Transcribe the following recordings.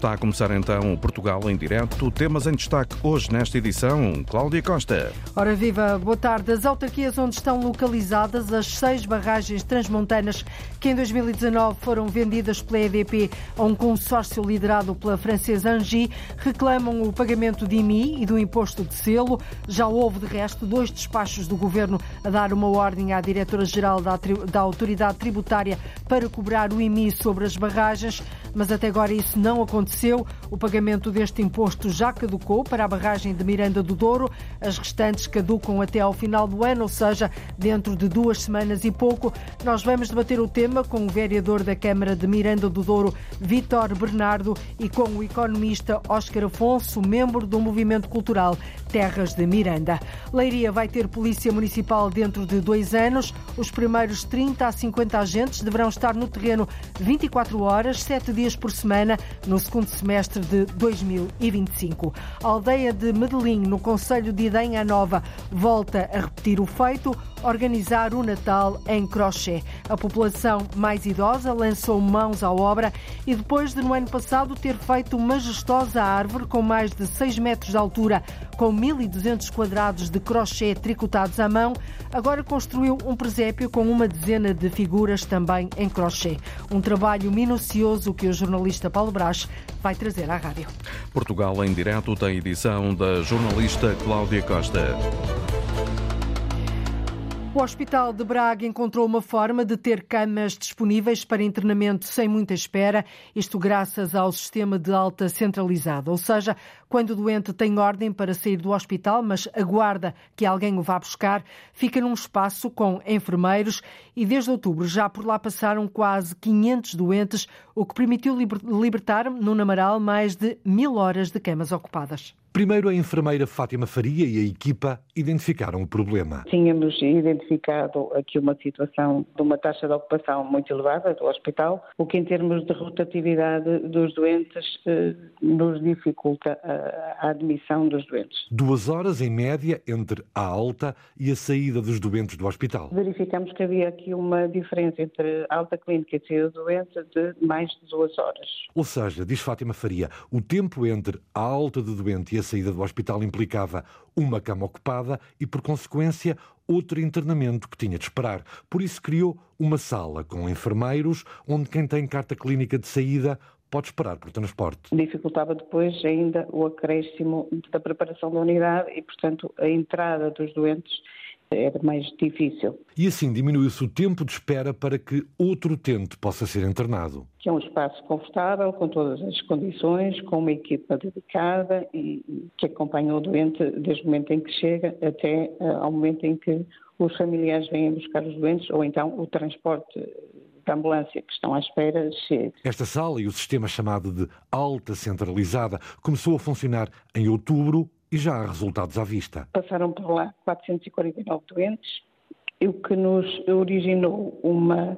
Está a começar então o Portugal em direto. Temas em destaque hoje nesta edição. Cláudia Costa. Ora viva, boa tarde. As autarquias onde estão localizadas as seis barragens transmontanas que em 2019 foram vendidas pela EDP a um consórcio liderado pela francesa Angie reclamam o pagamento de IMI e do imposto de selo. Já houve, de resto, dois despachos do governo a dar uma ordem à diretora-geral da, da Autoridade Tributária para cobrar o IMI sobre as barragens, mas até agora isso não aconteceu. O pagamento deste imposto já caducou para a barragem de Miranda do Douro. As restantes caducam até ao final do ano, ou seja, dentro de duas semanas e pouco. Nós vamos debater o tema com o vereador da Câmara de Miranda do Douro, Vítor Bernardo, e com o economista Óscar Afonso, membro do Movimento Cultural Terras de Miranda. Leiria vai ter polícia municipal dentro de dois anos. Os primeiros 30 a 50 agentes deverão estar no terreno 24 horas, 7 dias por semana, no segundo semestre de 2025. A aldeia de Medellín, no Conselho de Idenha Nova, volta a repetir o feito, organizar o Natal em crochê. A população mais idosa lançou mãos à obra e depois de, no ano passado, ter feito majestosa árvore com mais de 6 metros de altura, com 1.200 quadrados de crochê tricotados à mão, agora construiu um presépio com uma dezena de figuras também em crochê. Um trabalho minucioso que o jornalista Paulo Brás vai trazer à rádio. Portugal em direto tem edição da jornalista Cláudia Costa. O Hospital de Braga encontrou uma forma de ter camas disponíveis para internamento sem muita espera, isto graças ao sistema de alta centralizada. Ou seja, quando o doente tem ordem para sair do hospital, mas aguarda que alguém o vá buscar, fica num espaço com enfermeiros e desde outubro já por lá passaram quase 500 doentes, o que permitiu libertar no Namaral mais de mil horas de camas ocupadas. Primeiro, a enfermeira Fátima Faria e a equipa identificaram o problema. Tínhamos identificado aqui uma situação de uma taxa de ocupação muito elevada do hospital, o que, em termos de rotatividade dos doentes, eh, nos dificulta a admissão dos doentes. Duas horas, em média, entre a alta e a saída dos doentes do hospital. Verificamos que havia aqui uma diferença entre a alta clínica e a saída do doente de mais de duas horas. Ou seja, diz Fátima Faria, o tempo entre a alta do doente e a saída do hospital implicava uma cama ocupada e, por consequência, outro internamento que tinha de esperar. Por isso criou uma sala com enfermeiros, onde quem tem carta clínica de saída pode esperar por transporte. Dificultava depois ainda o acréscimo da preparação da unidade e, portanto, a entrada dos doentes era mais difícil. E assim diminuiu-se o tempo de espera para que outro utente possa ser internado. Que é um espaço confortável, com todas as condições, com uma equipa dedicada e que acompanha o doente desde o momento em que chega até uh, ao momento em que os familiares vêm buscar os doentes ou então o transporte da ambulância que estão à espera chegue. Esta sala e o sistema chamado de alta centralizada começou a funcionar em outubro e já há resultados à vista. Passaram por lá 449 doentes, o que nos originou uma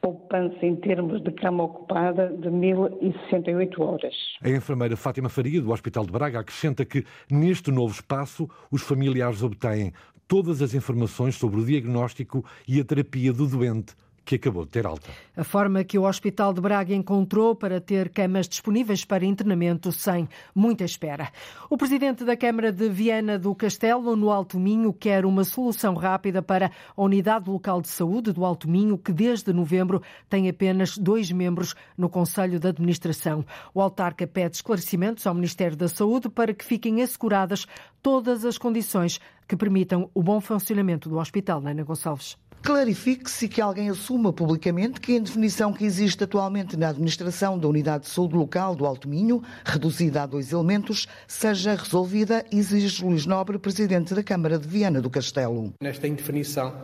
poupança em termos de cama ocupada de 1.068 horas. A enfermeira Fátima Faria, do Hospital de Braga, acrescenta que neste novo espaço os familiares obtêm todas as informações sobre o diagnóstico e a terapia do doente que acabou de ter alta. A forma que o Hospital de Braga encontrou para ter camas disponíveis para internamento sem muita espera. O presidente da Câmara de Viana do Castelo, no Alto Minho, quer uma solução rápida para a Unidade Local de Saúde do Alto Minho, que desde novembro tem apenas dois membros no Conselho de Administração. O autarca pede esclarecimentos ao Ministério da Saúde para que fiquem asseguradas todas as condições que permitam o bom funcionamento do hospital. Ana Gonçalves. Clarifique-se que alguém assuma publicamente que a indefinição que existe atualmente na administração da Unidade de Saúde Local do Alto Minho, reduzida a dois elementos, seja resolvida, exige Luís Nobre, Presidente da Câmara de Viana do Castelo. Nesta indefinição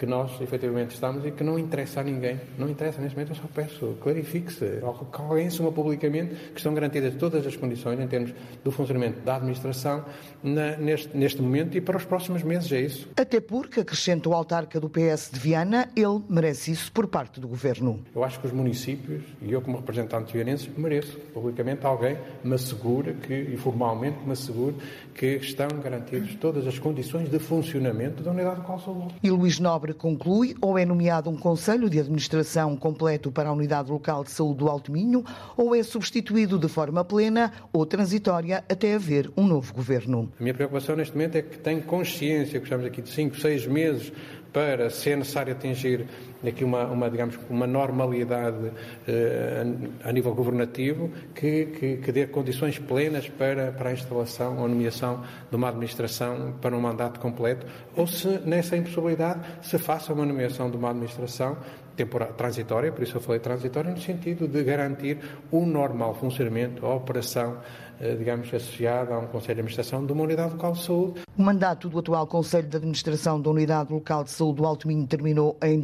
que nós efetivamente estamos e que não interessa a ninguém. Não interessa, neste momento eu só peço, clarifique-se, que alguém assuma publicamente que estão garantidas todas as condições em termos do funcionamento da administração na, neste, neste momento e para os próximos meses, é isso. Até porque, acrescenta o autarca do PS de Viana, ele merece isso por parte do Governo. Eu acho que os municípios, e eu como representante vianense, mereço publicamente alguém me assegure que, e formalmente me assegure que estão garantidas todas as condições de funcionamento da unidade do qual sou E Luís Nobre obra conclui ou é nomeado um Conselho de Administração completo para a Unidade Local de Saúde do Alto Minho ou é substituído de forma plena ou transitória até haver um novo governo. A minha preocupação neste momento é que tenho consciência que estamos aqui de 5, 6 meses para, se é necessário atingir aqui uma, uma digamos, uma normalidade eh, a nível governativo que, que, que, dê condições plenas para, para a instalação ou nomeação de uma administração para um mandato completo, ou se nessa impossibilidade se faça uma nomeação de uma administração temporária, transitória, por isso eu falei transitória, no sentido de garantir o normal funcionamento, a operação eh, digamos, associada a um Conselho de Administração de uma Unidade Local de Saúde. O mandato do atual Conselho de Administração da Unidade Local de Saúde do Alto Minho terminou em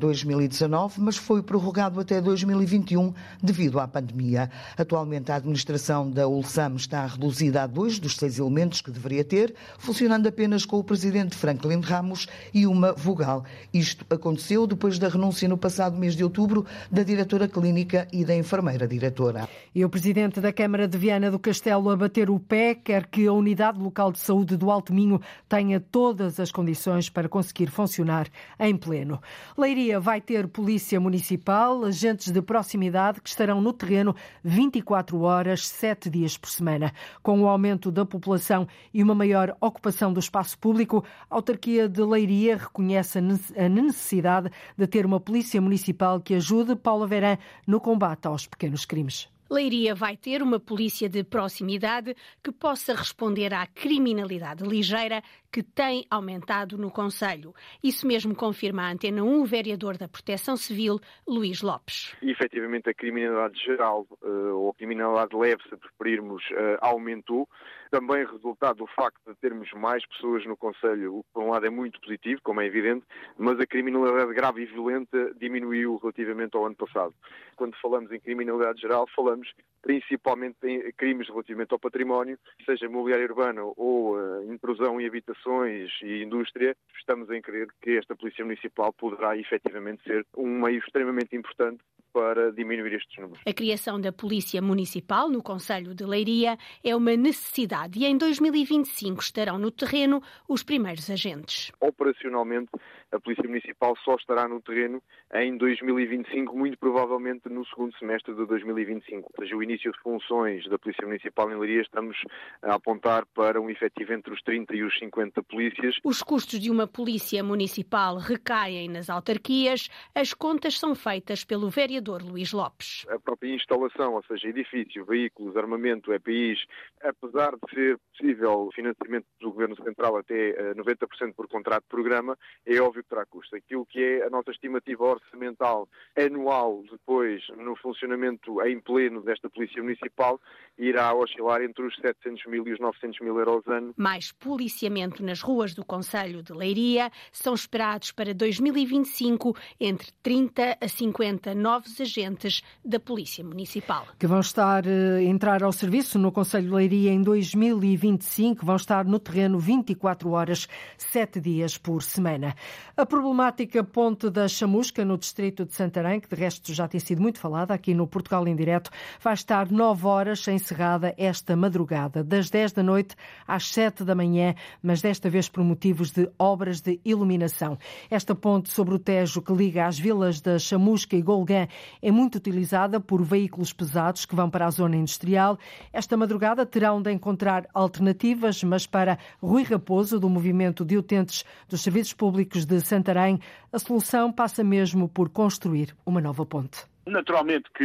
2019, mas foi prorrogado até 2021 devido à pandemia. Atualmente, a administração da ULSAM está reduzida a dois dos seis elementos que deveria ter, funcionando apenas com o presidente Franklin Ramos e uma vogal. Isto aconteceu depois da renúncia no passado mês de outubro da diretora clínica e da enfermeira diretora. E o presidente da Câmara de Viana do Castelo bater o pé, quer que a Unidade Local de Saúde do Alto Minho tenha todas as condições para conseguir funcionar em pleno. Leiria vai ter polícia municipal, agentes de proximidade que estarão no terreno 24 horas, 7 dias por semana. Com o aumento da população e uma maior ocupação do espaço público, a autarquia de Leiria reconhece a necessidade de ter uma polícia municipal que ajude Paula Verã no combate aos pequenos crimes. Leiria vai ter uma polícia de proximidade que possa responder à criminalidade ligeira que tem aumentado no Conselho. Isso mesmo confirma a Antena 1 o vereador da Proteção Civil, Luís Lopes. E, efetivamente, a criminalidade geral, eh, ou a criminalidade leve, se preferirmos, eh, aumentou. Também resultado do facto de termos mais pessoas no Conselho, o que, por um lado, é muito positivo, como é evidente, mas a criminalidade grave e violenta diminuiu relativamente ao ano passado. Quando falamos em criminalidade geral, falamos principalmente em crimes relativamente ao património, seja imobiliário urbano ou uh, intrusão em habitações e indústria, estamos em crer que esta Polícia Municipal poderá efetivamente ser um meio extremamente importante para diminuir estes números. A criação da Polícia Municipal no Conselho de Leiria é uma necessidade e em 2025 estarão no terreno os primeiros agentes. Operacionalmente, a Polícia Municipal só estará no terreno em 2025, muito provavelmente no segundo semestre de 2025. Ou seja, o início de funções da Polícia Municipal em Leiria estamos a apontar para um efetivo entre os 30 e os 50 polícias. Os custos de uma Polícia Municipal recaem nas autarquias. As contas são feitas pelo vereador Luís Lopes. A própria instalação, ou seja, edifício, veículos, armamento, EPIs, apesar de ser possível financiamento do Governo Central até 90% eh, por contrato de programa, é óbvio que terá custos. Aquilo que é a nossa estimativa orçamental anual depois no funcionamento em pleno desta Polícia Municipal irá oscilar entre os 700 mil e os 900 mil euros ano. Mais policiamento nas ruas do Conselho de Leiria são esperados para 2025 entre 30 a 50 novos agentes da Polícia Municipal. Que vão estar a eh, entrar ao serviço no Conselho de Leiria em 2025, vão estar no terreno 24 horas, 7 dias por semana. A problemática Ponte da Chamusca, no distrito de Santarém, que de resto já tem sido muito falada aqui no Portugal em Direto, vai estar 9 horas encerrada esta madrugada, das 10 da noite às 7 da manhã, mas desta vez por motivos de obras de iluminação. Esta ponte sobre o Tejo que liga as vilas da Chamusca e Golgã é muito utilizada por veículos pesados que vão para a zona industrial. Esta madrugada terão de encontrar alternativas, mas para Rui Raposo, do Movimento de Utentes dos Serviços Públicos de Santarém, a solução passa mesmo por construir uma nova ponte. Naturalmente que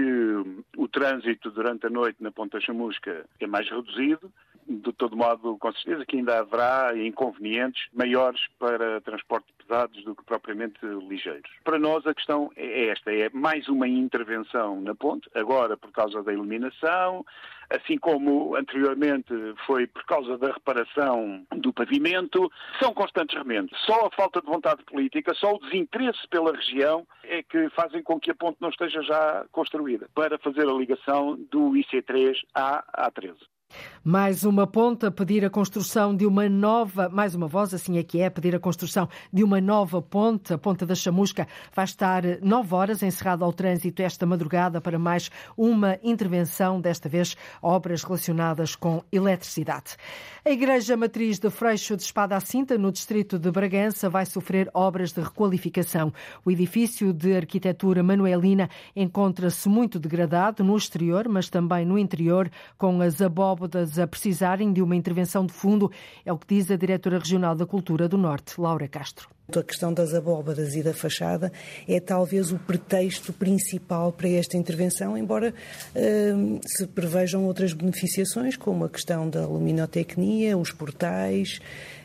o trânsito durante a noite na Ponta Chamusca é mais reduzido, de todo modo, com certeza que ainda haverá inconvenientes maiores para transporte pesados do que propriamente ligeiros. Para nós a questão é esta, é mais uma intervenção na ponte, agora por causa da iluminação, assim como anteriormente foi por causa da reparação do pavimento, são constantes remendos. Só a falta de vontade política, só o desinteresse pela região é que fazem com que a ponte não esteja já construída para fazer a ligação do IC3 à A13. Mais uma ponta a pedir a construção de uma nova, mais uma voz, assim é que é, pedir a construção de uma nova ponte. A ponta da Chamusca vai estar nove horas encerrada ao trânsito esta madrugada para mais uma intervenção, desta vez obras relacionadas com eletricidade. A Igreja Matriz de Freixo de Espada à Cinta, no distrito de Bragança, vai sofrer obras de requalificação. O edifício de arquitetura manuelina encontra-se muito degradado no exterior, mas também no interior, com as a precisarem de uma intervenção de fundo, é o que diz a diretora regional da Cultura do Norte, Laura Castro. A questão das abóbadas e da fachada é talvez o pretexto principal para esta intervenção, embora uh, se prevejam outras beneficiações, como a questão da luminotecnia, os portais,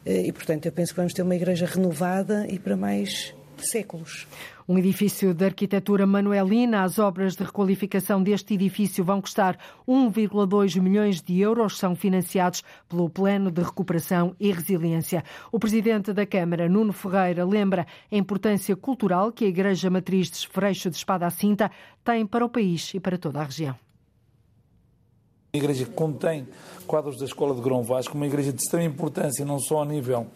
uh, e portanto eu penso que vamos ter uma igreja renovada e para mais séculos. Um edifício de arquitetura manuelina. As obras de requalificação deste edifício vão custar 1,2 milhões de euros. São financiados pelo Plano de Recuperação e Resiliência. O presidente da Câmara, Nuno Ferreira, lembra a importância cultural que a Igreja Matriz de Freixo de Espada à Cinta tem para o país e para toda a região. A igreja contém quadros da Escola de Grão Vasco, uma igreja de extrema importância, não só a nível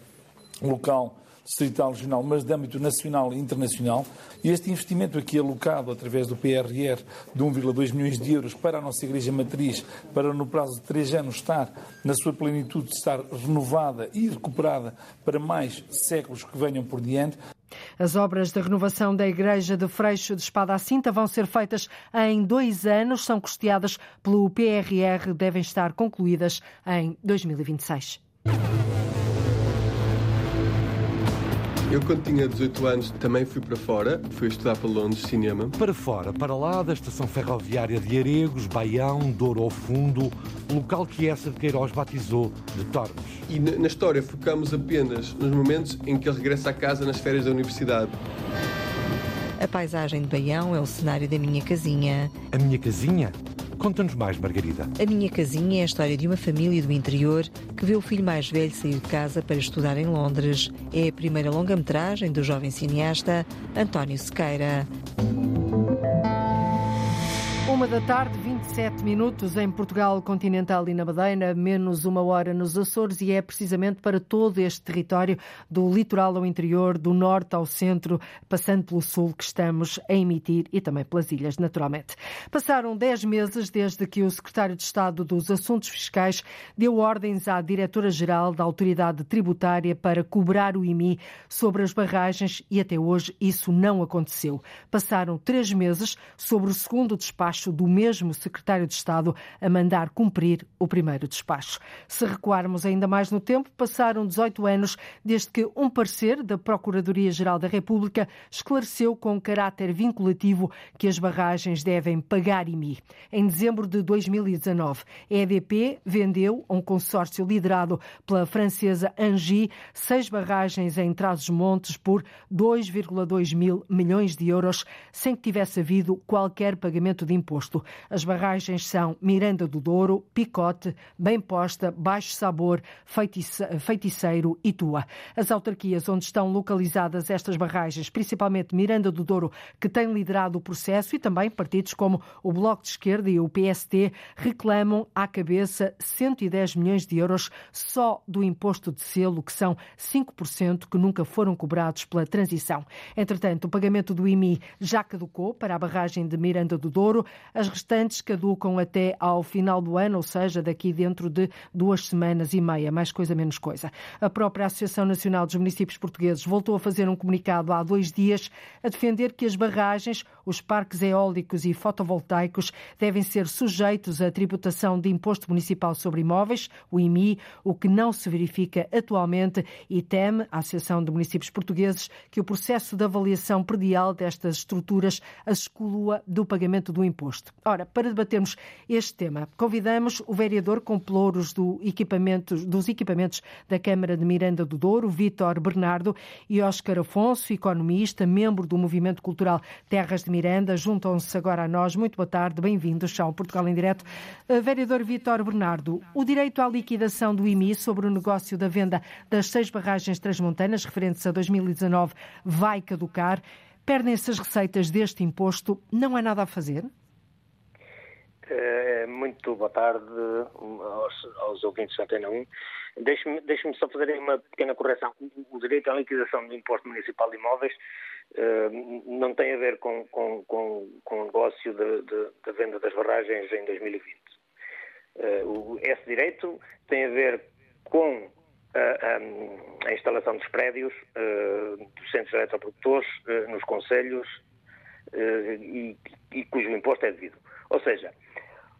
local, distrital, regional, mas de âmbito nacional e internacional. Este investimento aqui alocado através do PRR de 1,2 milhões de euros para a nossa Igreja Matriz, para no prazo de três anos estar na sua plenitude, estar renovada e recuperada para mais séculos que venham por diante. As obras de renovação da Igreja de Freixo de Espada à Cinta vão ser feitas em dois anos, são custeadas pelo PRR, devem estar concluídas em 2026. Eu, quando tinha 18 anos, também fui para fora, fui estudar para Londres cinema. Para fora, para lá da estação ferroviária de Aregos, Baião, Douro ao Fundo, local que essa de Queiroz batizou de Tormes. E na história focamos apenas nos momentos em que ele regressa a casa nas férias da universidade. A paisagem de Baião é o cenário da minha casinha. A minha casinha? Conta-nos mais, Margarida. A Minha Casinha é a história de uma família do interior que vê o filho mais velho sair de casa para estudar em Londres. É a primeira longa-metragem do jovem cineasta António Sequeira. Uma da tarde, 27 minutos em Portugal continental e na Madeira, menos uma hora nos Açores, e é precisamente para todo este território, do litoral ao interior, do norte ao centro, passando pelo sul, que estamos a emitir e também pelas ilhas, naturalmente. Passaram 10 meses desde que o secretário de Estado dos Assuntos Fiscais deu ordens à diretora-geral da Autoridade Tributária para cobrar o IMI sobre as barragens e até hoje isso não aconteceu. Passaram três meses sobre o segundo despacho despacho do mesmo secretário de Estado a mandar cumprir o primeiro despacho. Se recuarmos ainda mais no tempo, passaram 18 anos desde que um parecer da Procuradoria-Geral da República esclareceu com caráter vinculativo que as barragens devem pagar IMI. Em dezembro de 2019, a EDP vendeu a um consórcio liderado pela francesa Angie seis barragens em Trás-os-Montes por 2,2 mil milhões de euros, sem que tivesse havido qualquer pagamento de imposto imposto. As barragens são Miranda do Douro, Picote, Bem Posta, Baixo Sabor, Feiticeiro e Tua. As autarquias onde estão localizadas estas barragens, principalmente Miranda do Douro, que tem liderado o processo, e também partidos como o Bloco de Esquerda e o PST, reclamam à cabeça 110 milhões de euros só do imposto de selo, que são 5% que nunca foram cobrados pela transição. Entretanto, o pagamento do IMI já caducou para a barragem de Miranda do Douro. As restantes caducam até ao final do ano, ou seja, daqui dentro de duas semanas e meia, mais coisa menos coisa. A própria Associação Nacional dos Municípios Portugueses voltou a fazer um comunicado há dois dias a defender que as barragens, os parques eólicos e fotovoltaicos devem ser sujeitos à tributação de imposto municipal sobre imóveis, o IMI, o que não se verifica atualmente e teme a Associação de Municípios Portugueses que o processo de avaliação predial destas estruturas as exclua do pagamento do imposto. Ora, para debatermos este tema, convidamos o vereador com pelouros do equipamentos, dos equipamentos da Câmara de Miranda do Douro, Vítor Bernardo, e Óscar Afonso, economista, membro do Movimento Cultural Terras de Miranda. Juntam-se agora a nós. Muito boa tarde, bem-vindos ao Portugal em Direto. Uh, vereador Vítor Bernardo, o direito à liquidação do IMI sobre o negócio da venda das seis barragens transmontanas referentes a 2019 vai caducar. Perdem-se as receitas deste imposto, não há nada a fazer? Uh, muito boa tarde aos, aos ouvintes da Antena 1. Deixe-me deixe só fazer uma pequena correção. O direito à liquidação do imposto municipal de imóveis uh, não tem a ver com, com, com, com o negócio da venda das barragens em 2020. Uh, esse direito tem a ver com a, a, instalação dos prédios, uh, dos centros eletroprodutores, uh, nos conselhos e, e, cujo imposto é devido. Ou seja,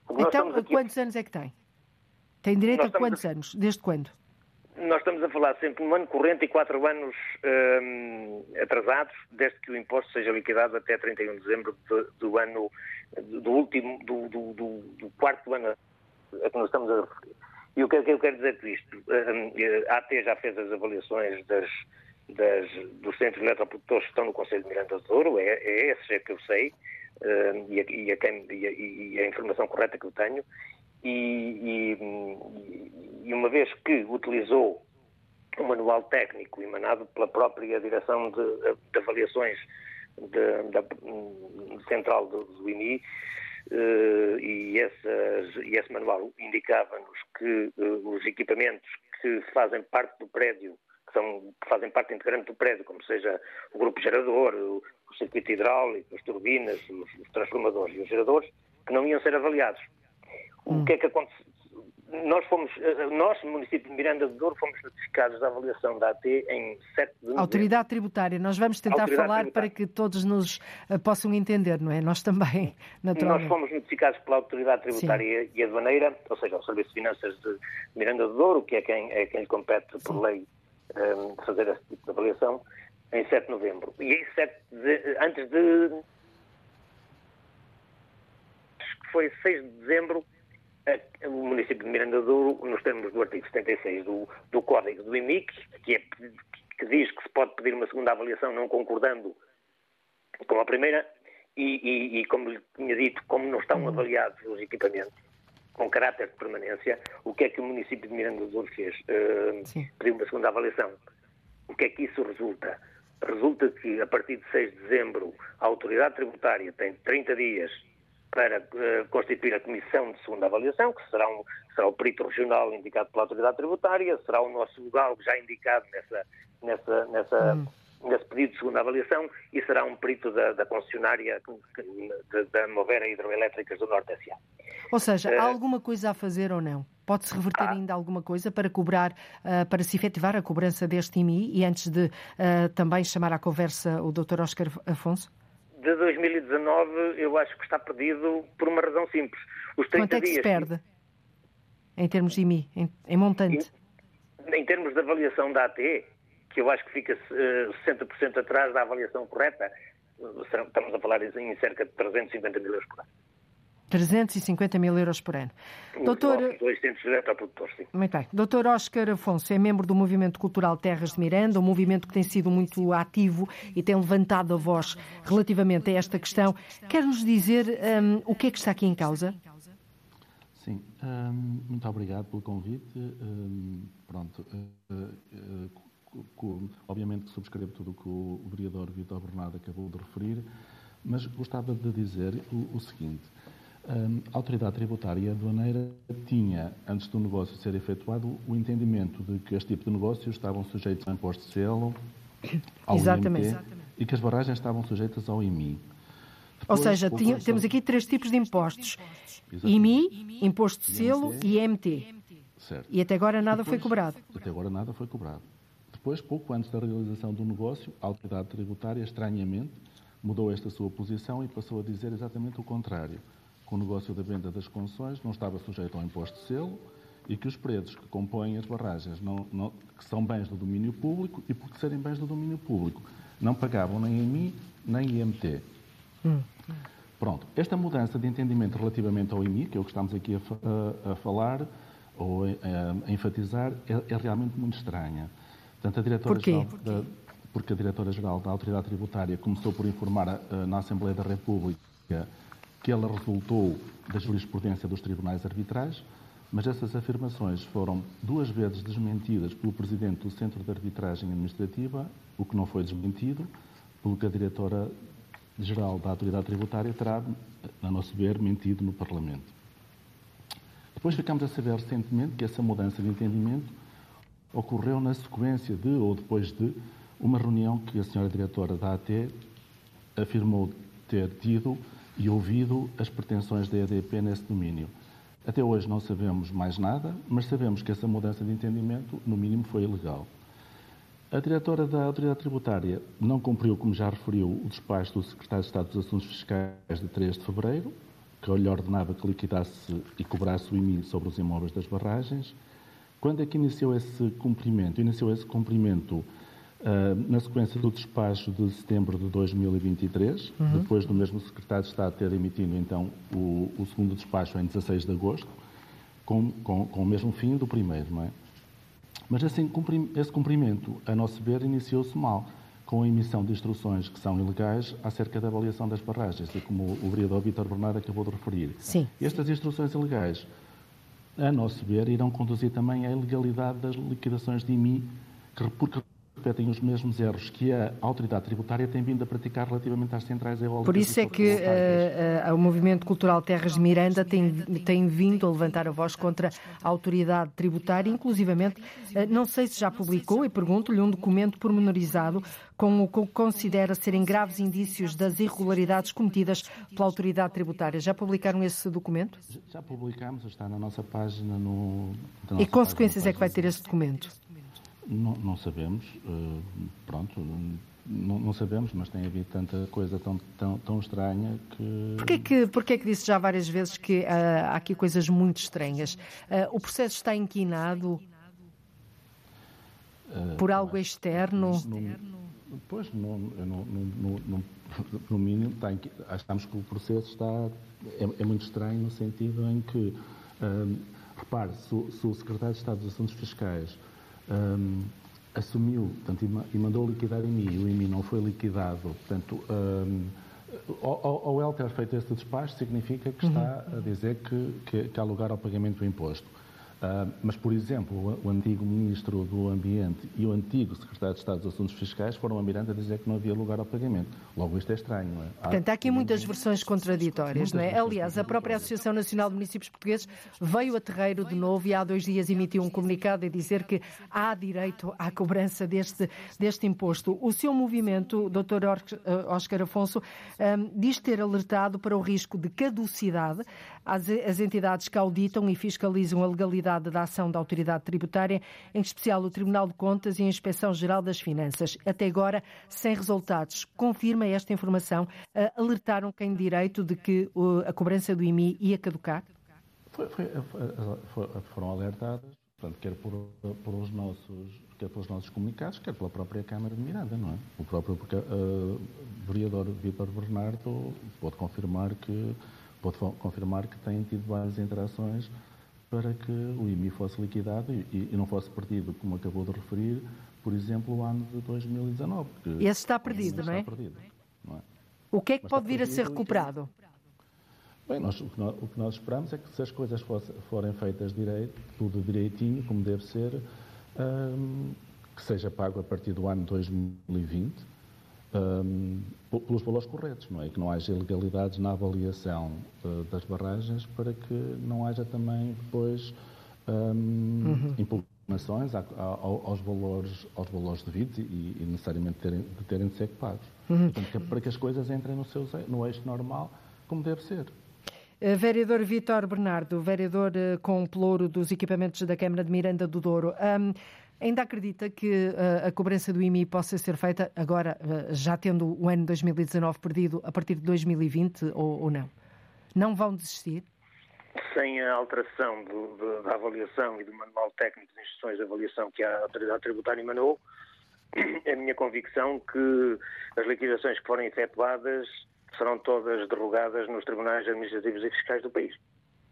então, aqui... quantos anos é que tem? Tem direito a quantos a... anos? Desde quando? Nós estamos a falar sempre no ano corrente e quatro anos atrasados, desde que o imposto seja liquidado até 31 de dezembro do, do ano, do último, do, do, do, quarto ano a que nós estamos a referir. E o que é eu quero dizer com isto? A AT já fez as avaliações das, das, dos centros eletroprodutores que estão no Conselho de Miranda do Douro, é, é esses é que eu sei, e, a, e, a, e, a, informação correta que eu tenho, e, e, uma vez que utilizou um manual técnico emanado pela própria Direção de, de Avaliações de, da Central do, do IMI, Uh, e, essas, e, esse manual indicava-nos que uh, os equipamentos que fazem parte do prédio, que, são, que fazem parte integrante do prédio, como seja o grupo gerador, o, o circuito hidráulico, as turbinas, os, os, transformadores e os geradores, que não iam ser avaliados. Hum. O que é que aconteceu? nós fomos, eh, nós, município de Miranda do Douro, fomos notificados da avaliação da AT em 7 de novembro. Autoridade tributária. Nós vamos tentar Autoridade falar tributária. para que todos nos uh, possam entender, não é? Nós também, naturalmente. Nós fomos notificados pela Autoridade Tributária Sim. e Aduaneira, ou seja, o Serviço de Finanças de Miranda do Douro, que é quem, é quem lhe compete por Sim. lei um, ehm, fazer esse tipo de avaliação, em 7 de novembro. E em 7 de, antes de... Acho que foi 6 de dezembro o município de Miranda Douro, nos termos do artigo 76 do, do Código do IMIC, que, é, que diz que se pode pedir uma segunda avaliação não concordando com a primeira, e, e, e como lhe tinha dito, como não estão avaliados os equipamentos com caráter de permanência, o que é que o município de Miranda do Douro fez? Uh, pediu uma segunda avaliação. O que é que isso resulta? Resulta que, a partir de 6 de dezembro, a autoridade tributária tem 30 dias para uh, constituir a comissão de segunda avaliação, que será, um, será o perito regional indicado pela autoridade tributária, será o nosso legal já indicado nessa, nessa, nessa, hum. nesse pedido de segunda avaliação e será um perito da, da concessionária da, Movera Hidroelétricas do Norte S.A. Ou seja, uh, há alguma coisa a fazer ou não? Pode-se reverter ah. ainda alguma coisa para cobrar, uh, para se efetivar a cobrança deste IMI e antes de também chamar à conversa o Dr. Oscar Afonso? De 2019 eu acho que está perdido por uma razão simples. Os 30 Quanto é que dias... se perde em termos de IMI, em, em montante? Em, em, termos de avaliação da AT, que eu acho que fica uh, eh, 60% atrás da avaliação correta, estamos a falar em cerca de 350 mil euros por ano. 350 mil euros por ano. Doutor... Muito bem. Doutor Oscar Afonso é membro do Movimento Cultural Terras de Miranda, um movimento que tem sido muito ativo e tem levantado a voz relativamente a esta questão. Quer-nos dizer um, o que é que está aqui em causa? Sim, um, muito obrigado pelo convite. Um, pronto, uh, uh, obviamente que subscrevo tudo o que o vereador Vitor Bernardo acabou de referir, mas gostava de dizer o, o seguinte a autoridade tributária aduaneira tinha, antes do negócio ser efetuado, o entendimento de que este tipo de negócios estavam sujeitos ao imposto de selo, ao Exatamente. IMT, e que as barragens estavam sujeitas ao IMI. Depois, Ou seja, tinha, temos aqui três tipos de impostos. Exatamente. IMI, imposto de selo e IMT. Certo. E até agora nada Depois, foi cobrado. Até agora nada foi cobrado. Depois, pouco antes da realização do negócio, a autoridade tributária, estranhamente, mudou esta sua posição e passou a dizer exatamente o contrário que o negócio da venda das concessões não estava sujeito ao imposto de selo e que os preços que compõem as barragens, não, não, que são bens do domínio público e, por serem bens do domínio público, não pagavam nem IMI nem IMT. Hum. Pronto, esta mudança de entendimento relativamente ao IMI, que é o que estamos aqui a, a, a falar ou a, a enfatizar, é, é, realmente muito estranha. Portanto, a diretora-geral da, porque a diretora-geral da Autoridade Tributária começou por informar na Assembleia da República que ela resultou da jurisprudência dos tribunais arbitrais, mas essas afirmações foram duas vezes desmentidas pelo presidente do Centro de Arbitragem Administrativa, o que não foi desmentido, pelo que a diretora-geral da Autoridade Tributária terá, a nosso ver, mentido no Parlamento. Depois ficamos a saber recentemente que essa mudança de entendimento ocorreu na sequência de, ou depois de, uma reunião que a senhora diretora da AT afirmou ter tido e ouvido as pretensões da EDP nesse domínio. Até hoje não sabemos mais nada, mas sabemos que essa mudança de entendimento, no mínimo, foi ilegal. A diretora da Autoridade Tributária não cumpriu, como já referiu, o despacho do Secretário de Estado dos Assuntos Fiscais de 3 de fevereiro, que lhe ordenava que liquidasse e cobrasse o IMI sobre os imóveis das barragens. Quando é que iniciou esse cumprimento? Iniciou esse cumprimento na sequência do despacho de setembro de 2023, uhum. depois do mesmo Secretário de Estado ter emitido, então, o, o segundo despacho em 16 de agosto, com, com, com o mesmo fim do primeiro, não é? Mas assim, esse cumprimento, a nosso ver, iniciou-se mal, com a emissão de instruções que são ilegais acerca da avaliação das barragens, e como o vereador Vítor Bernardo acabou de referir. Sim. Estas instruções ilegais, a nosso ver, irão conduzir também à ilegalidade das liquidações de IMI, que, porque repetem os mesmos erros que a autoridade tributária tem vindo a praticar relativamente às centrais eólicas. Por isso é que uh, uh, o Movimento Cultural Terras de Miranda tem, tem vindo a levantar a voz contra a autoridade tributária, inclusivamente, uh, não sei se já publicou, e pergunto-lhe, um documento pormenorizado com o que considera serem graves indícios das irregularidades cometidas pela autoridade tributária. Já publicaram esse documento? Já publicamos, está na nossa página no... E consequências é que vai ter esse documento? Não, não sabemos, uh, pronto, não, não, sabemos, mas tem havido tanta coisa tão, tão, tão estranha que... Porquê que, porquê que disse já várias vezes que uh, há aqui coisas muito estranhas? Uh, o processo está inquinado por algo externo? No, pois, no, no, no, no mínimo, está achamos que o processo está, é, é, muito estranho no sentido em que, repare, se, se o Secretário de Estado dos Assuntos Fiscais um, assumiu portanto, e mandou liquidar em mim, o IMI não foi liquidado. Portanto, um, ao, ao ele ter feito esse despacho, significa que está uhum. a dizer que, que, que há lugar ao pagamento do imposto. Uh, mas, por exemplo, o, o, antigo Ministro do Ambiente e o antigo Secretário de Estado dos Assuntos Fiscais foram a Miranda dizer que não havia lugar ao pagamento. Logo, isto é estranho, não é? Há... Portanto, há aqui muitas versões contraditórias, muitas não é? Aliás, a própria Associação Nacional de Municípios Portugueses veio a terreiro de novo e há dois dias emitiu um comunicado a dizer que há direito à cobrança deste, deste imposto. O seu movimento, Dr. Oscar Afonso, um, diz ter alertado para o risco de caducidade às entidades que auditam e fiscalizam a legalidade da ação da autoridade tributária, em especial o Tribunal de Contas e a Inspeção Geral das Finanças. Até agora, sem resultados. Confirma esta informação? Alertaram quem direito de que a cobrança do IMI ia caducar? Foi, foi, foi, foram alertadas, portanto, quer por, por, os nossos, quer pelos nossos comunicados, quer pela própria Câmara de Miranda, não é? O próprio uh, vereador Vítor Bernardo pode confirmar que pode confirmar que tem tido várias interações para que o IMI fosse liquidado e, e não fosse perdido, como acabou de referir, por exemplo, o ano de 2019. Esse está perdido, não é? Está perdido, não é? O que é que Mas pode vir a ser recuperado? Bem, nós, o, que nós, o, que nós, esperamos é que se as coisas fosse, forem feitas direito, tudo direitinho, como deve ser, hum, que seja pago a partir do ano 2020, um, pelos valores corretos, não é? Que não haja ilegalidades na avaliação uh, das barragens para que não haja também depois um, uhum. impugnações aos, valores, aos valores devidos e, e necessariamente terem, de terem de ser pagos. Uhum. Portanto, é para que as coisas entrem no, seu, no eixo normal, como deve ser. Uh, vereador Vítor Bernardo, vereador uh, com ploro dos equipamentos da Câmara de Miranda do Douro. Um, Ainda acredita que uh, a cobrança do IMI possa ser feita agora, uh, já tendo o ano 2019 perdido, a partir de 2020 ou, ou não? Não vão desistir? Sem a alteração do, do, da avaliação e do manual técnico de instruções de avaliação que a autoridade tributária emanou, é a minha convicção que as liquidações que forem efetuadas serão todas derrogadas nos tribunais administrativos e fiscais do país.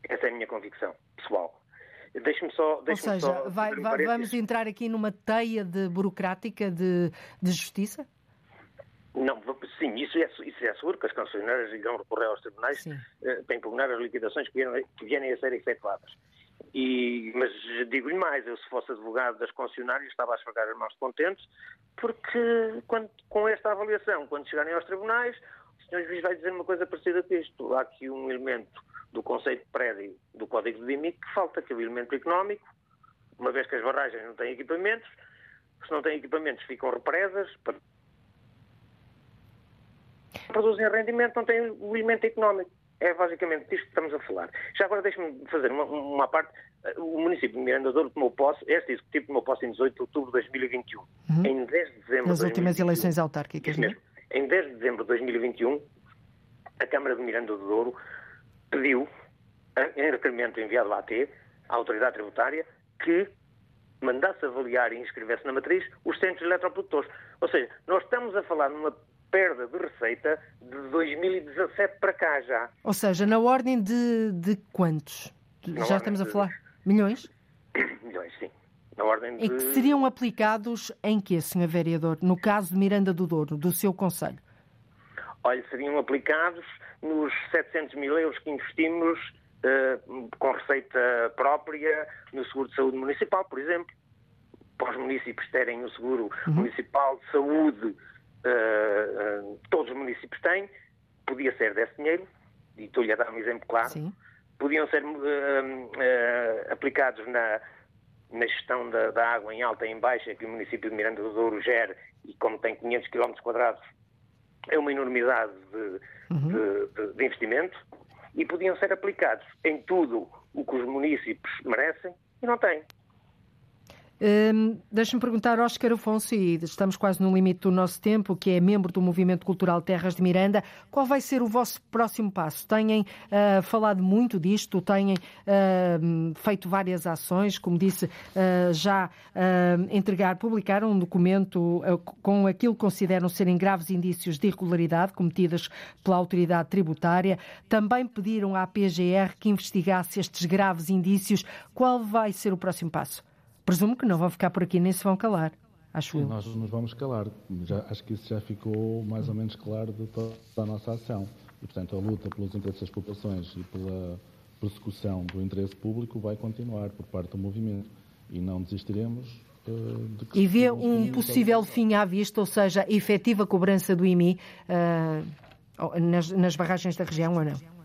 Essa é a minha convicção pessoal. Deixe-me só. Deixe Ou seja, só vai, vai, vamos entrar aqui numa teia de burocrática de, de justiça? Não, sim, isso é, isso é seguro que as concessionárias irão recorrer aos tribunais eh, para impugnar as liquidações que vierem, que vierem a ser efetuadas. E, mas digo-lhe mais, eu se fosse advogado das concessionárias estava a esfregar as mãos contentes, porque quando, com esta avaliação, quando chegarem aos tribunais, Sr. Juiz vai dizer uma coisa parecida com isto. Há aqui um elemento do conceito de prédio do Código de IMI que falta, que é o elemento económico, uma vez que as barragens não têm equipamentos, se não têm equipamentos ficam represas, produzem rendimento, não têm o elemento económico. É basicamente disto que estamos a falar. Já agora deixe-me fazer uma, uma, parte. O município de Miranda Douro tomou posse, este executivo tomou posse em 18 de outubro de 2021. Uhum. Em 10 de dezembro Nas últimas 2021, eleições autárquicas, mesmo. Em 10 de dezembro de 2021, a Câmara de Miranda do Douro pediu, em requerimento enviado à AT, à Autoridade Tributária, que mandasse avaliar e inscrevesse na matriz os centros eletroprodutores. Ou seja, nós estamos a falar numa perda de receita de 2017 para cá já. Ou seja, na ordem de, de quantos? Na já estamos a de... falar? Milhões? Milhões, sim. Na ordem de... E que seriam aplicados em que, Sr. Vereador, no caso de Miranda do Douro, do seu Conselho? Olha, seriam aplicados nos 700 mil euros que investimos uh, com receita própria no seguro de saúde municipal, por exemplo. Para os municípios terem o seguro uhum. municipal de saúde uh, todos os municípios têm, podia ser desse dinheiro, e estou-lhe a dar um exemplo claro, Sim. podiam ser aplicados na, na gestão da, da, água em alta e em baixa que o município de Miranda do Douro gera e como tem 500 km quadrados é uma enormidade de, uhum. de, de, de, investimento e podiam ser aplicados em tudo o que os municípios merecem e não têm. Hum, Deixa-me perguntar, Óscar Afonso, e estamos quase no limite do nosso tempo, que é membro do Movimento Cultural Terras de Miranda, qual vai ser o vosso próximo passo? Têm uh, falado muito disto, têm uh, feito várias ações, como disse, uh, já entregar, publicaram um documento com aquilo que consideram serem graves indícios de irregularidade cometidas pela autoridade tributária. Também pediram à PGR que investigasse estes graves indícios. Qual vai ser o próximo passo? Presumo que não vão ficar por aqui nem se vão calar. Acho eu. nós nos vamos calar. Já, acho que isso já ficou mais ou menos claro de toda a nossa ação. E, portanto, a luta pelos interesses das populações e pela persecução do interesse público vai continuar por parte do movimento. E não desistiremos de que E vê um possível fim à vista, ou seja, efetiva cobrança do IMI uh, nas, nas barragens da região ou não?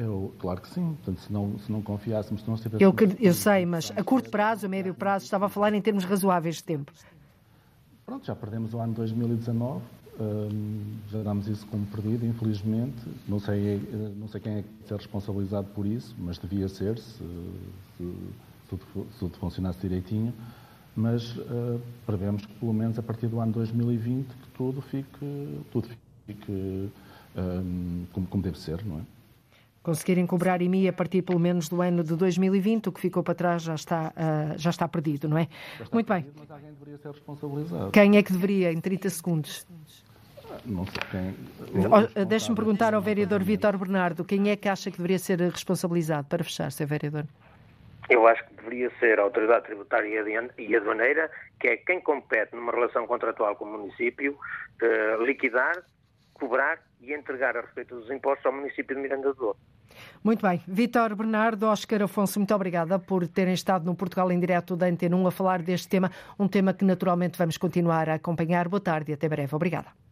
Eu, claro que sim. Portanto, se não, se não confiássemos, se não Eu, eu sei, mas a curto prazo, a médio prazo, estava a falar em termos razoáveis de tempo. Pronto, já perdemos o ano 2019, hum, já damos isso como perdido, infelizmente. Não sei, eh, não sei quem é que ser responsabilizado por isso, mas devia ser, se, se, se tudo funcionasse direitinho. Mas uh, prevemos que, pelo menos a partir do ano 2020, que tudo fique, tudo fique um, como, como deve ser, não é? Conseguirem cobrar IMI a partir pelo menos do ano de 2020, o que ficou para trás já está, uh, já está perdido, não é? Está Muito perdido, bem. Mas alguém deveria ser responsabilizado. Quem é que deveria, em 30 segundos? Não sei quem. Oh, deixe-me perguntar ao vereador Vítor Bernardo, quem é que acha que deveria ser responsabilizado para fechar, Sr. Vereador? Eu acho que deveria ser a Autoridade Tributária e Aduaneira, que é quem compete numa relação contratual com o município, uh, liquidar, cobrar e entregar a respeito dos impostos ao município de Miranda do Douro. Muito bem. Vítor Bernardo, Oscar Afonso, muito obrigada por terem estado no Portugal em direto da Antena 1 a falar deste tema, um tema que naturalmente vamos continuar a acompanhar. Boa tarde e até breve. Obrigada.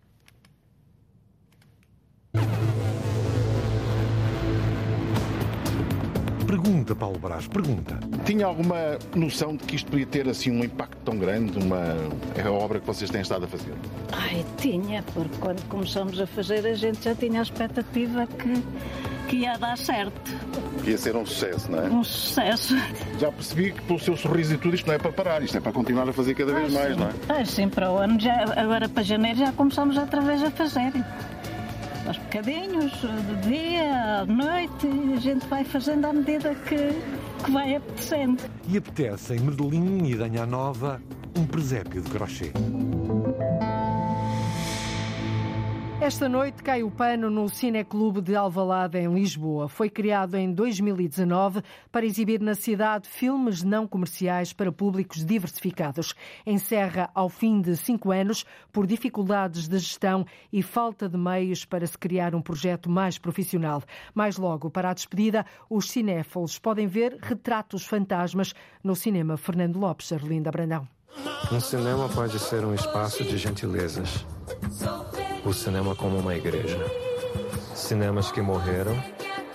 Pergunta, Paulo Brás, pergunta. Tinha alguma noção de que isto podia ter assim um impacto tão grande, uma é a obra que vocês têm estado a fazer? Ai, tinha, porque quando começamos a fazer a gente já tinha a expectativa que, que ia dar certo. Que ia ser um sucesso, não é? Um sucesso. Já percebi que pelo seu sorriso e tudo isto não é para parar, isto é para continuar a fazer cada vez mais, não é? Ah, sim, para o ano, já, agora para janeiro já começamos outra vez a fazer aos bocadinhos, de dia, à noite, a gente vai fazendo à medida que, que vai apetecendo. E apetece em Medellín e Danha Nova um presépio de crochê. Esta noite cai o pano no Cineclube de Alvalade, em Lisboa. Foi criado em 2019 para exibir na cidade filmes não comerciais para públicos diversificados. Encerra ao fim de cinco anos por dificuldades de gestão e falta de meios para se criar um projeto mais profissional. Mais logo, para a despedida, os cinéfilos podem ver retratos fantasmas no cinema Fernando Lopes, Arlinda Brandão. Um cinema pode ser um espaço de gentilezas o cinema como uma igreja. Cinemas que morreram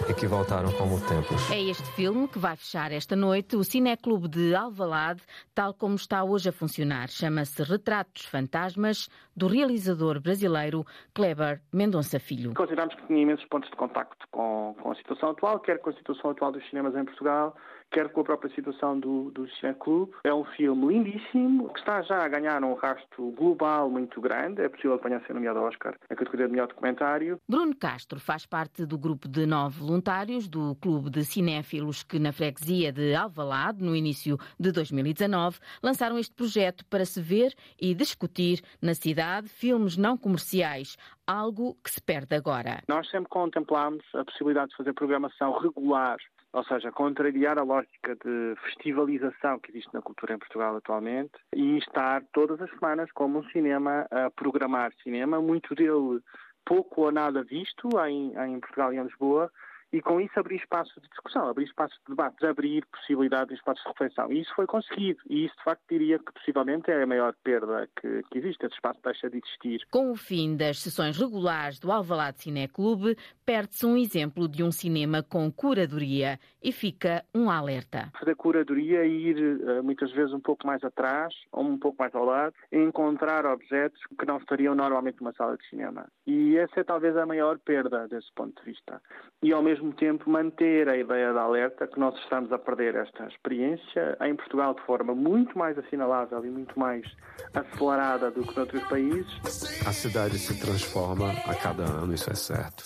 e que voltaram como templos. É este filme que vai fechar esta noite o Cineclube de Alvalade, tal como está hoje a funcionar. Chama-se Retratos Fantasmas, do realizador brasileiro Kleber Mendonça Filho. Consideramos que tinha imensos pontos de contacto com, com a situação atual, quer com a situação atual dos cinemas em Portugal, quer com a própria situação do, do Club. É um filme lindíssimo, que está já a ganhar um rastro global muito grande. É possível que venha a ser nomeado ao Oscar na categoria de melhor documentário. Bruno Castro faz parte do grupo de nove voluntários do Clube de Cinéfilos que, na freguesia de Alvalade, no início de 2019, lançaram este projeto para se ver e discutir na cidade filmes não comerciais, algo que se perde agora. Nós sempre contemplámos a possibilidade de fazer programação regular ou seja, contrariar a lógica de festivalização que existe na cultura em Portugal atualmente e estar todas as semanas como um cinema a programar cinema, muito dele pouco ou nada visto em, em Portugal e em Lisboa, e com isso abrir espaço de discussão, abrir espaço de debate, abrir possibilidades de espaços de reflexão. E isso foi conseguido. E isso, de facto, diria que possivelmente é a maior perda que, que existe. Esse espaço deixa de existir. Com o fim das sessões regulares do Alvalade Cineclube, perde-se um exemplo de um cinema com curadoria e fica um alerta. Fazer curadoria e ir eh, muitas vezes um pouco mais atrás ou um pouco mais ao lado encontrar objetos que não estariam normalmente numa sala de cinema. E essa é talvez a maior perda desse ponto de vista. E ao mesmo tempo manter a ideia da alerta que nós estamos a perder esta experiência em Portugal de forma muito mais assinalável e muito mais acelerada do que noutros países. A cidade se transforma a cada ano, isso é certo.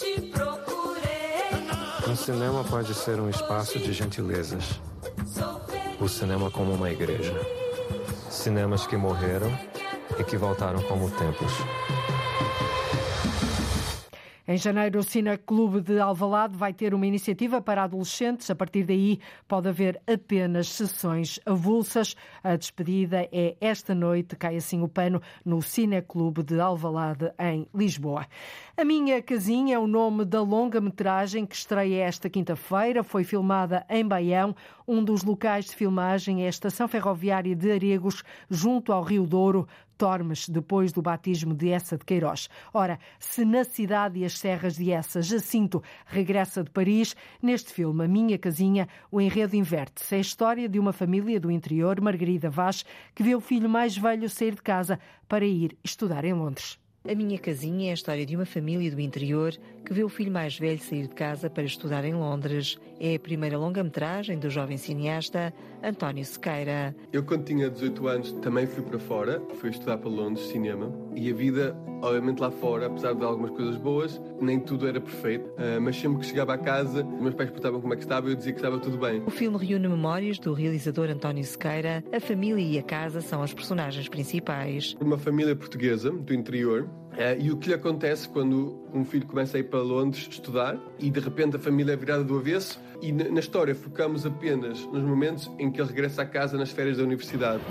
Um cinema pode ser um espaço de gentilezas. O cinema como uma igreja. Cinemas que morreram e que voltaram como templos. Em janeiro, o Cine Clube de Alvalade vai ter uma iniciativa para adolescentes. A partir daí, pode haver apenas sessões avulsas. A despedida é esta noite, cai assim o pano, no Cine Clube de Alvalade, em Lisboa. A Minha Casinha é o nome da longa-metragem que estreia esta quinta-feira. Foi filmada em Baião. Um dos locais de filmagem é a Estação Ferroviária de Aregos, junto ao Rio Douro. Tormes, depois do batismo de Essa de Queiroz. Ora, se na cidade e as serras de Essa Jacinto regressa de Paris, neste filme A Minha Casinha, o enredo inverte-se. É a história de uma família do interior, Margarida Vaz, que vê o filho mais velho sair de casa para ir estudar em Londres. A Minha Casinha é a história de uma família do interior que vê o filho mais velho sair de casa para estudar em Londres. É a primeira longa-metragem do jovem cineasta António Sequeira. Eu, quando tinha 18 anos, também fui para fora, fui estudar para Londres, cinema, e a vida, obviamente, lá fora, apesar de algumas coisas boas, nem tudo era perfeito, uh, mas sempre que chegava a casa, meus pais perguntavam como é que estava e eu dizia que estava tudo bem. O filme reúne memórias do realizador António Sequeira. A família e a casa são as personagens principais. Uma família portuguesa do interior Uh, e o que lhe acontece quando um filho começa a ir para Londres estudar e de repente a família é virada do avesso e na história focamos apenas nos momentos em que ele regressa à casa nas férias da universidade.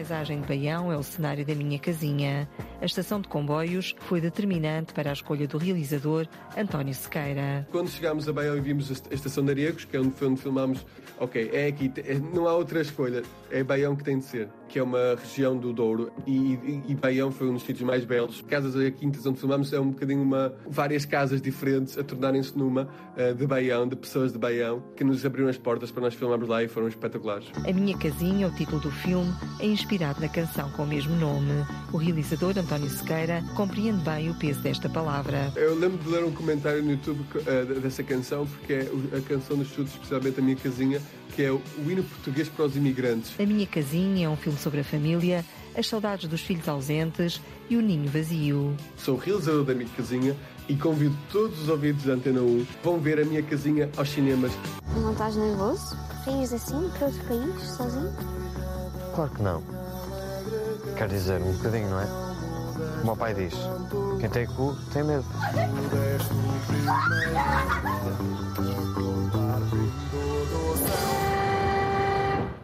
A paisagem de Baião é o cenário da minha casinha. A estação de comboios foi determinante para a escolha do realizador António Sequeira. Quando chegámos a Baião e vimos a estação de Aregos, que é onde, onde filmámos, ok, é aqui, é, não há outra escolha, é Baião que tem de ser, que é uma região do Douro e, e, e Baião foi um dos sítios mais belos. Casas e quintas onde filmamos é um bocadinho uma, várias casas diferentes a tornarem-se numa uh, de Baião, de pessoas de Baião, que nos abriram as portas para nós filmarmos lá e foram espetaculares. A Minha Casinha, o título do filme, é inspirado na canção com o mesmo nome. O realizador António Sequeira compreende bem o peso desta palavra. Eu lembro de ler um comentário no YouTube uh, dessa canção, porque é a canção dos estudos, especialmente a minha casinha, que é o hino português para os imigrantes. A Minha Casinha é um filme sobre a família, as saudades dos filhos ausentes e o ninho vazio. Sou o realizador da Minha Casinha e convido todos os ouvintes da Antena 1 vão ver a Minha Casinha aos cinemas. Não estás nervoso? Ires assim para outro país, sozinho? Claro que não. Quer dizer, um bocadinho, não é? O meu pai diz: quem tem cu tem medo.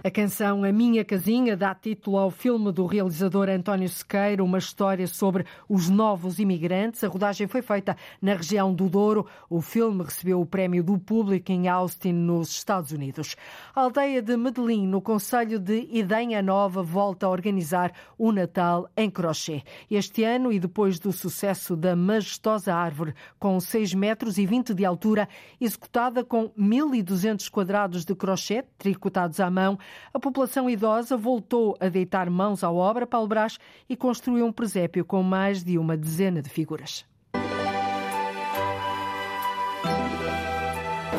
A canção A Minha Casinha dá título ao filme do realizador António Sequeira, uma história sobre os novos imigrantes. A rodagem foi feita na região do Douro. O filme recebeu o prémio do público em Austin, nos Estados Unidos. A aldeia de Medellín, no Conselho de Idenha Nova, volta a organizar o Natal em crochê. Este ano, e depois do sucesso da majestosa árvore com 6 metros e 20 de altura, executada com 1.200 quadrados de crochê tricotados à mão, a população idosa voltou a deitar mãos à obra Paulo Brás e construiu um presépio com mais de uma dezena de figuras.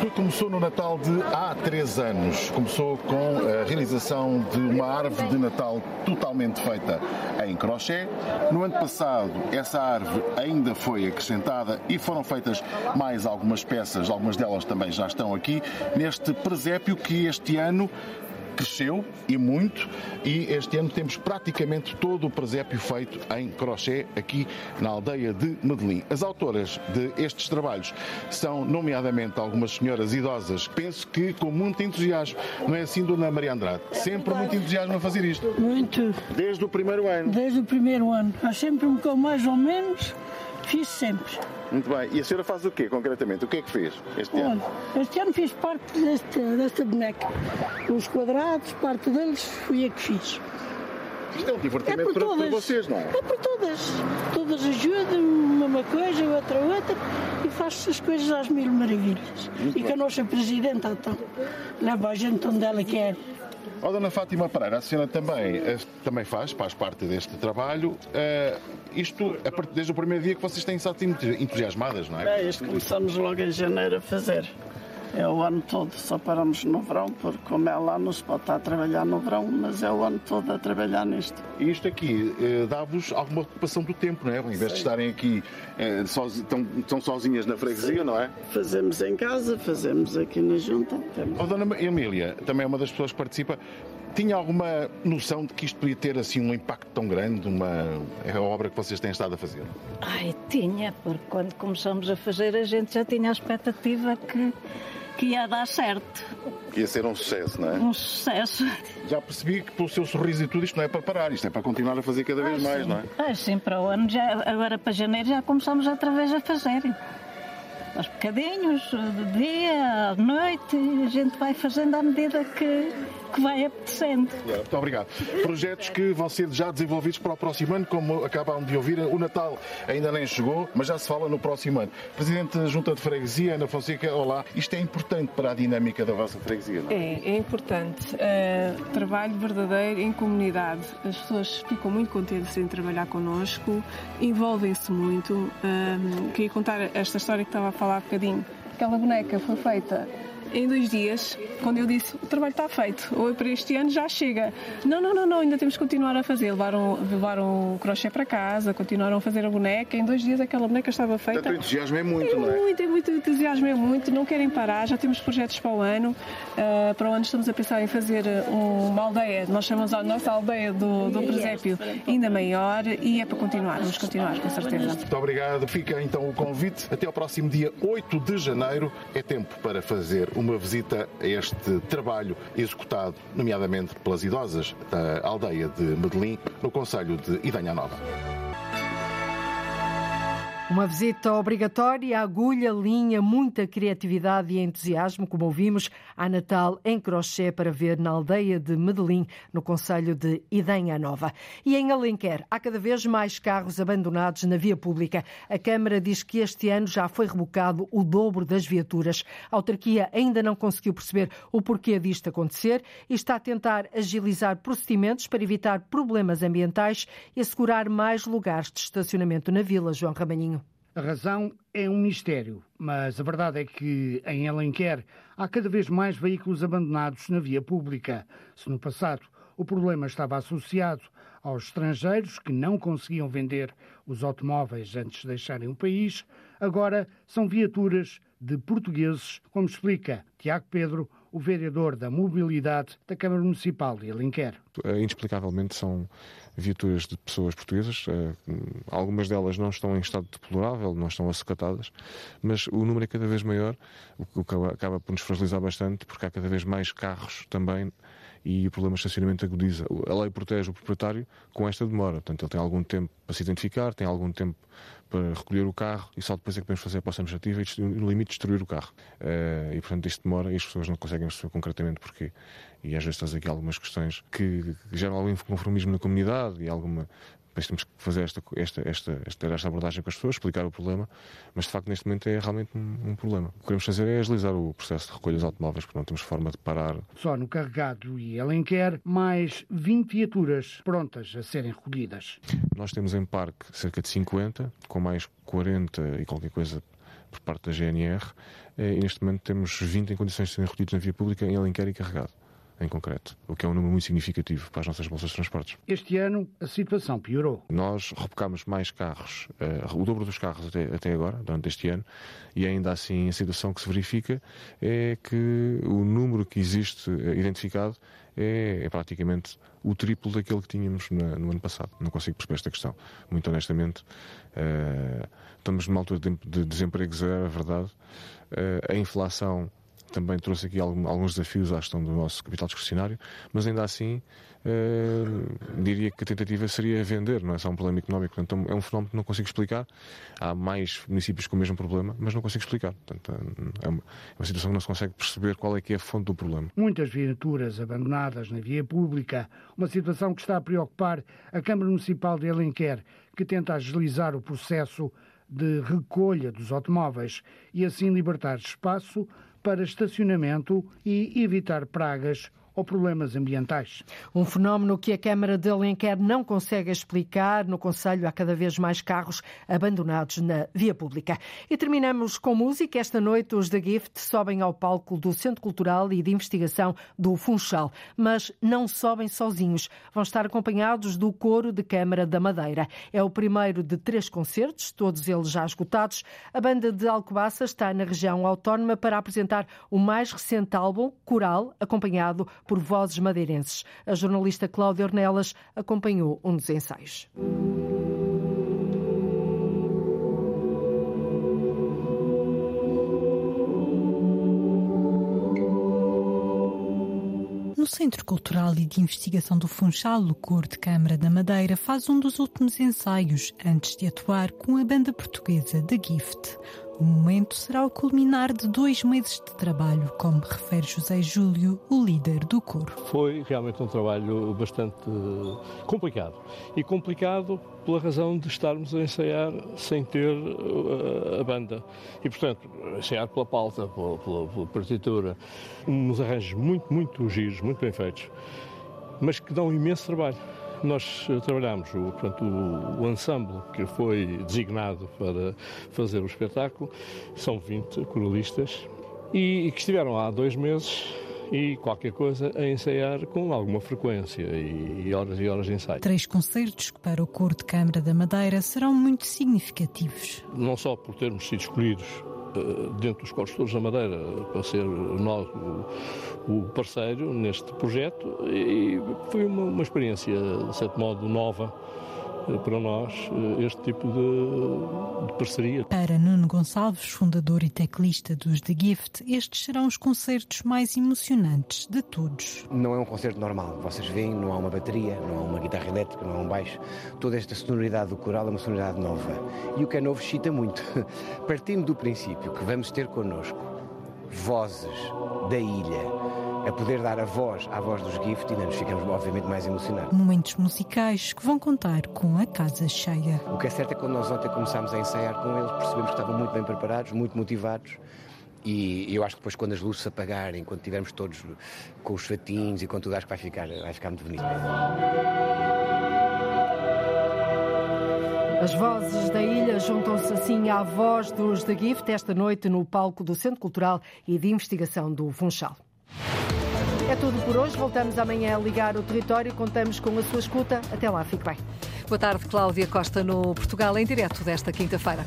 Tudo começou no Natal de há três anos. Começou com a realização de uma árvore de Natal totalmente feita em crochê. No ano passado, essa árvore ainda foi acrescentada e foram feitas mais algumas peças, algumas delas também já estão aqui, neste presépio que este ano cresceu e muito e este ano temos praticamente todo o presépio feito em crochê aqui na aldeia de Medellín. As autoras de estes trabalhos são nomeadamente algumas senhoras idosas. Penso que com muito entusiasmo. Não é assim, Dona Maria Andrade? Sempre muito entusiasmo a fazer isto? Muito. Desde o primeiro ano? Desde o primeiro ano. Há sempre um com mais ou menos, fiz sempre. Muito bem. E a senhora faz o quê, concretamente? O que é que fez este Olha, ano? este ano fiz parte desta, desta boneca. Os quadrados, parte deles, fui a que fiz. Isto é um divertimento para, para vocês, não é? É por todas. Todas ajudam, uma coisa, outra, outra, e faz-se as coisas às mil maravilhas. Muito e que bem. a nossa Presidenta, então, leva a gente onde ela quer. Ó, Dona Fátima Pereira, a senhora também, eh, também faz, faz parte deste trabalho. Eh, isto, partir- desde o primeiro dia que vocês têm estado entusiasmadas, não é? É, isto começamos logo em janeiro a fazer. É o ano todo, só paramos no verão, porque como é lá não se pode estar a trabalhar no verão, mas é o ano todo a trabalhar nisto. E isto aqui eh, dá-vos alguma ocupação do tempo, não é? Em vez de estarem aqui, eh, sozi- tão, tão sozinhas na freguesia, não é? Fazemos em casa, fazemos aqui na junta. Ó, Dona Emília, também é uma das pessoas que participa. Tinha alguma noção de que isto podia ter assim um impacto tão grande, uma é a obra que vocês têm estado a fazer? Ai, tinha, porque quando começamos a fazer a gente já tinha a expectativa que, que ia dar certo. Ia ser um sucesso, não é? Um sucesso. Já percebi que pelo seu sorriso e tudo isto não é para parar, isto é para continuar a fazer cada vez mais, não é? Ah, sim, para o ano, já, agora para janeiro já começamos outra vez a fazer. Aos bocadinhos, de dia, à noite, a gente vai fazendo à medida que, que vai apetecendo. Muito obrigado. Projetos que vão ser já desenvolvidos para o próximo ano, como acabam de ouvir, o Natal ainda nem chegou, mas já se fala no próximo ano. Presidente da Junta de Freguesia, Ana Fonseca, olá. Isto é importante para a dinâmica da vossa freguesia, não é? É, é importante. Eh, trabalho verdadeiro em comunidade. As pessoas ficam muito contentes em trabalhar connosco, envolvem-se muito. Eh, queria contar esta história que estava a falar há bocadinho. Aquela boneca foi feita em dois dias, quando eu disse o trabalho está feito, ou para este ano já chega. Não, não, não, não, ainda temos que continuar a fazer. Levaram, levaram o crochê para casa, continuaram a fazer a boneca. Em dois dias aquela boneca estava feita. Portanto, o entusiasmo é muito, É não é? muito, é muito entusiasmo, é muito. Não querem parar, já temos projetos para o ano. Uh, para o ano estamos a pensar em fazer uh, uma aldeia, nós chamamos a nossa aldeia do, do presépio ainda maior e é para continuar, vamos continuar, com certeza. Muito obrigado. Fica então o convite. Até ao próximo dia 8 de janeiro é tempo para fazer uma visita a este trabalho executado, nomeadamente pelas idosas da aldeia de Medellín, no Conselho de Idanha Nova. Uma visita obrigatória, agulha, linha, muita criatividade e entusiasmo, como ouvimos, a Natal em crochê para ver na aldeia de Medellín, no Conselho de Idenha Nova. E em Alenquer, há cada vez mais carros abandonados na via pública. A Câmara diz que este ano já foi rebocado o dobro das viaturas. A autarquia ainda não conseguiu perceber o porquê disto acontecer e está a tentar agilizar procedimentos para evitar problemas ambientais e assegurar mais lugares de estacionamento na vila, João Ramalhinho. A razão é um mistério, mas a verdade é que em Alenquer há cada vez mais veículos abandonados na via pública. Se no passado o problema estava associado aos estrangeiros que não conseguiam vender os automóveis antes de deixarem o país, agora são viaturas de portugueses, como explica Tiago Pedro, o vereador da Mobilidade da Câmara Municipal de Alenquer. Eh, Inexplicavelmente são viaturas de pessoas portuguesas. eh, Algumas delas não estão em estado deplorável, não estão acicatadas, mas o número é cada vez maior, o que acaba por nos fragilizar bastante, porque há cada vez mais carros também e o problema de estacionamento agudiza. A lei protege o proprietário com esta demora. Portanto, ele tem algum tempo para se identificar, tem algum tempo para recolher o carro e só depois é que podemos fazer a posse administrativa e, no limite, destruir o carro. Uh, e, portanto, isto demora e as pessoas não conseguem perceber concretamente porquê. E às vezes traz aqui algumas questões que geram algum inconformismo na comunidade e alguma depois temos que fazer esta, esta, esta, esta, abordagem com as pessoas, explicar o problema, mas de facto neste momento é realmente um, um, problema. O que queremos fazer é agilizar o processo de recolha dos automóveis, porque não temos forma de parar. Só no Carregado e Alenquer, mais 20 viaturas prontas a serem recolhidas. Nós temos em parque cerca de 50, com mais 40 e qualquer coisa por parte da GNR, eh, e neste momento temos 20 em condições de serem recolhidos na via pública em Alenquer e Carregado em concreto, o que é um número muito significativo para as nossas bolsas de transportes. Este ano a situação piorou. Nós rebocámos mais carros, uh, o dobro dos carros até, até agora, durante este ano, e ainda assim a situação que se verifica é que o número que existe uh, identificado é, é, praticamente o triplo daquele que tínhamos na, no ano passado. Não consigo perceber esta questão. Muito honestamente, uh, estamos numa altura de, de desemprego zero, é verdade. a inflação também trouxe aqui alguns desafios à gestão do nosso capital discrecionário, mas ainda assim eh, diria que a tentativa seria vender, não é só um problema económico. Portanto, é um fenómeno que não consigo explicar. Há mais municípios com o mesmo problema, mas não consigo explicar. Portanto, é uma, é uma situação que não se consegue perceber qual é que é a fonte do problema. Muitas viaturas abandonadas na via pública, uma situação que está a preocupar a Câmara Municipal de Alenquer, que tenta agilizar o processo de recolha dos automóveis e assim libertar espaço para estacionamento e evitar pragas ou problemas ambientais. Um fenómeno que a Câmara de Alenquer não consegue explicar. No Conselho há cada vez mais carros abandonados na via pública. E terminamos com música. Esta noite os The Gift sobem ao palco do Centro Cultural e de Investigação do Funchal. Mas não sobem sozinhos. Vão estar acompanhados do Coro de Câmara da Madeira. É o primeiro de três concertos, todos eles já esgotados. A banda de Alcobaça está na região autónoma para apresentar o mais recente álbum, Coral, acompanhado por vozes madeirenses. A jornalista Cláudia Ornelas acompanhou um dos ensaios. No Centro Cultural e de Investigação do Funchal, o Cor de Câmara da Madeira faz um dos últimos ensaios antes de atuar com a banda portuguesa The Gift. O momento será o culminar de dois meses de trabalho, como refere José Júlio, o líder do coro. Foi realmente um trabalho bastante complicado. E complicado pela razão de estarmos a ensaiar sem ter uh, a banda. E, portanto, ensaiar pela pauta, pela, pela, pela partitura. Uns arranjos muito, muito giros, muito bem feitos, mas que dão imenso trabalho nós eh, trabalhamos o, portanto, o, o ensemble que foi designado para fazer o espetáculo, são 20 coralistas, e, e que estiveram há dois meses e qualquer coisa a ensaiar com alguma frequência e, horas e horas de ensaio. Três concertos que para o Coro de Câmara da Madeira serão muito significativos. Não só por termos sido escolhidos dentro dos Corres da Madeira para ser nós o parceiro neste projeto e foi uma, uma experiência, de certo modo, nova eh, para nós eh, este tipo de, de, parceria. Para Nuno Gonçalves, fundador e teclista dos The Gift, estes serão os concertos mais emocionantes de todos. Não é um concerto normal. Vocês veem, não há uma bateria, não há uma guitarra elétrica, não há um baixo. Toda esta sonoridade do coral é uma sonoridade nova. E o que é novo excita muito. Partindo do princípio que vamos ter connosco vozes da ilha a poder dar a voz à voz dos Gift, ainda nos ficamos obviamente mais emocionados. Momentos musicais que vão contar com a casa cheia. O que é certo é que quando nós ontem começámos a ensaiar com eles, percebemos que estavam muito bem preparados, muito motivados. E eu acho que depois, quando as luzes se apagarem, quando estivermos todos com os fatinhos e com tudo, acho que vai ficar, vai ficar muito bonito. As vozes da ilha juntam-se assim à voz dos The Gift esta noite no palco do Centro Cultural e de Investigação do Funchal. É tudo por hoje. Voltamos amanhã a ligar o território. Contamos com a sua escuta. Até lá, fique bem. Boa tarde, Cláudia Costa, no Portugal, em direto desta quinta-feira.